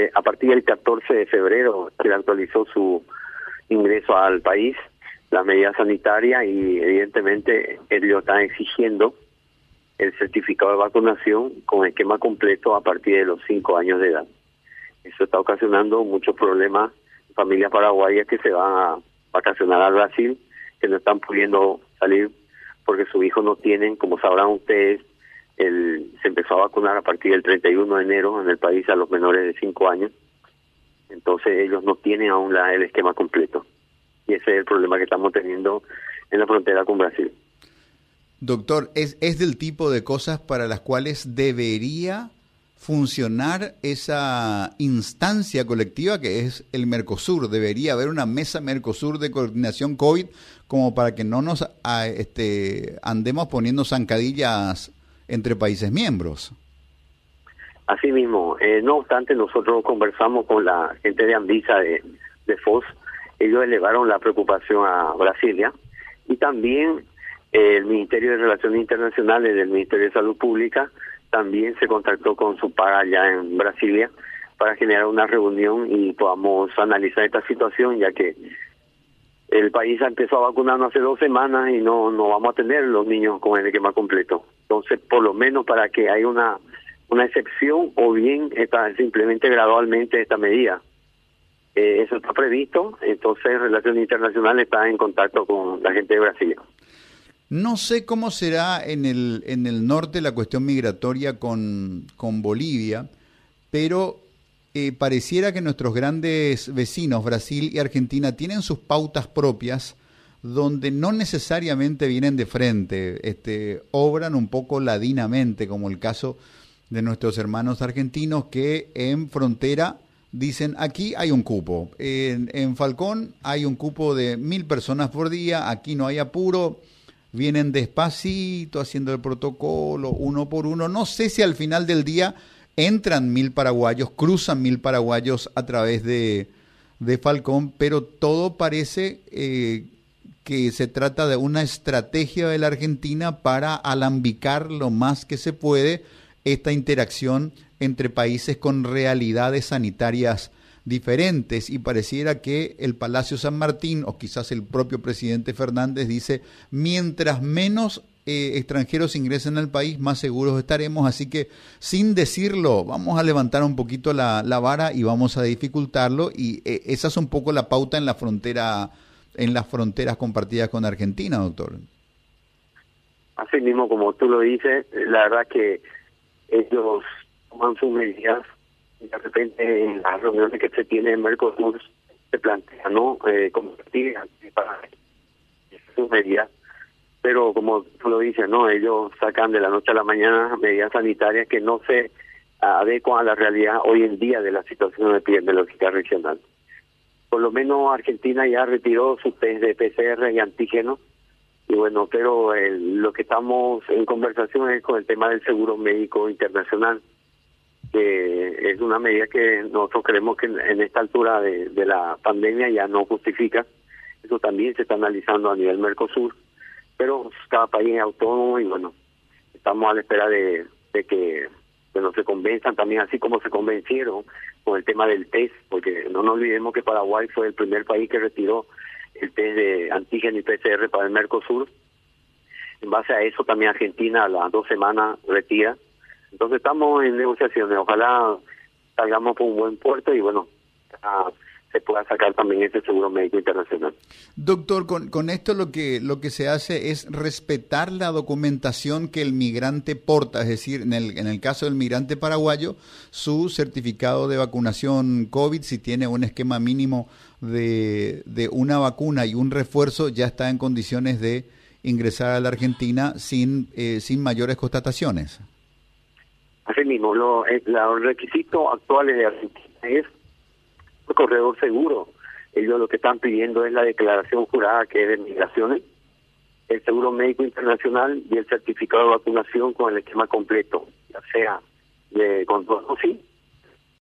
eh, a partir del 14 de febrero se actualizó su ingreso al país, la medida sanitaria y evidentemente ellos están exigiendo el certificado de vacunación con esquema completo a partir de los cinco años de edad. Eso está ocasionando muchos problemas familias paraguayas que se van a vacacionar al Brasil, que no están pudiendo salir porque sus hijos no tienen, como sabrán ustedes, el, se empezó a vacunar a partir del 31 de enero en el país a los menores de 5 años. Entonces ellos no tienen aún la, el esquema completo. Y ese es el problema que estamos teniendo en la frontera con Brasil. Doctor, ¿es, es del tipo de cosas para las cuales debería funcionar esa instancia colectiva que es el Mercosur. Debería haber una mesa Mercosur de coordinación COVID como para que no nos a, este, andemos poniendo zancadillas entre países miembros. Así mismo, eh, no obstante, nosotros conversamos con la gente de Anvisa de, de FOS, ellos elevaron la preocupación a Brasilia y también eh, el Ministerio de Relaciones Internacionales del Ministerio de Salud Pública también se contactó con su par allá en Brasilia para generar una reunión y podamos analizar esta situación, ya que el país empezó a vacunarnos hace dos semanas y no, no vamos a tener los niños con el esquema completo. Entonces, por lo menos para que haya una, una excepción o bien está simplemente gradualmente esta medida. Eh, eso está previsto, entonces Relaciones Internacionales está en contacto con la gente de Brasil. No sé cómo será en el, en el norte la cuestión migratoria con, con Bolivia, pero eh, pareciera que nuestros grandes vecinos, Brasil y Argentina, tienen sus pautas propias donde no necesariamente vienen de frente, este, obran un poco ladinamente, como el caso de nuestros hermanos argentinos que en frontera dicen aquí hay un cupo, en, Falcón hay un cupo de mil personas por día, aquí no hay apuro, vienen despacito haciendo el protocolo uno por uno. No sé si al final del día entran mil paraguayos, cruzan mil paraguayos a través de, de Falcón, pero todo parece eh, que se trata de una estrategia de la Argentina para alambicar lo más que se puede esta interacción entre países con realidades sanitarias diferentes y pareciera que el Palacio San Martín o quizás el propio presidente Fernández dice, mientras menos eh, extranjeros ingresen al país, más seguros estaremos. Así que, sin decirlo, vamos a levantar un poquito la, vara y vamos a dificultarlo. Y eh, esa es un poco la pauta en la frontera, en las fronteras compartidas con Argentina, doctor. Así mismo, como tú lo dices, la verdad que ellos toman sus medidas de repente en las reuniones que se tiene en Mercosur se plantea no eh, convertir para sus medidas. Pero como tú lo dices no ellos sacan de la noche a la mañana medidas sanitarias que no se adecuan a la realidad hoy en día de la situación epidemiológica regional por lo menos Argentina ya retiró su test de PCR y antígeno y bueno pero lo que estamos en conversación es con el tema del seguro médico internacional que es una medida que nosotros creemos que en, esta altura de, la pandemia ya no justifica. Eso también se está analizando a nivel Mercosur, pero cada país es autónomo y bueno, estamos a la espera de, que bueno, se convenzan también, así como se convencieron con el tema del test, porque no nos olvidemos que Paraguay fue el primer país que retiró el test de antígeno y PCR para el Mercosur. En base a eso también Argentina a las dos semanas retira entonces estamos en negociaciones, ojalá salgamos por un buen puerto y bueno, se pueda sacar también ese seguro médico internacional. Doctor, con, con esto lo que, lo que se hace es respetar la documentación que el migrante porta, es decir, en el, en el caso del migrante paraguayo, su certificado de vacunación COVID, si tiene un esquema mínimo de, de una vacuna y un refuerzo, ya está en condiciones de ingresar a la Argentina sin, eh, sin mayores constataciones. Así mismo, lo, eh, los requisitos actuales de Argentina es corredor seguro. Ellos lo que están pidiendo es la declaración jurada que es de migraciones, el seguro médico internacional y el certificado de vacunación con el esquema completo, ya sea de control sí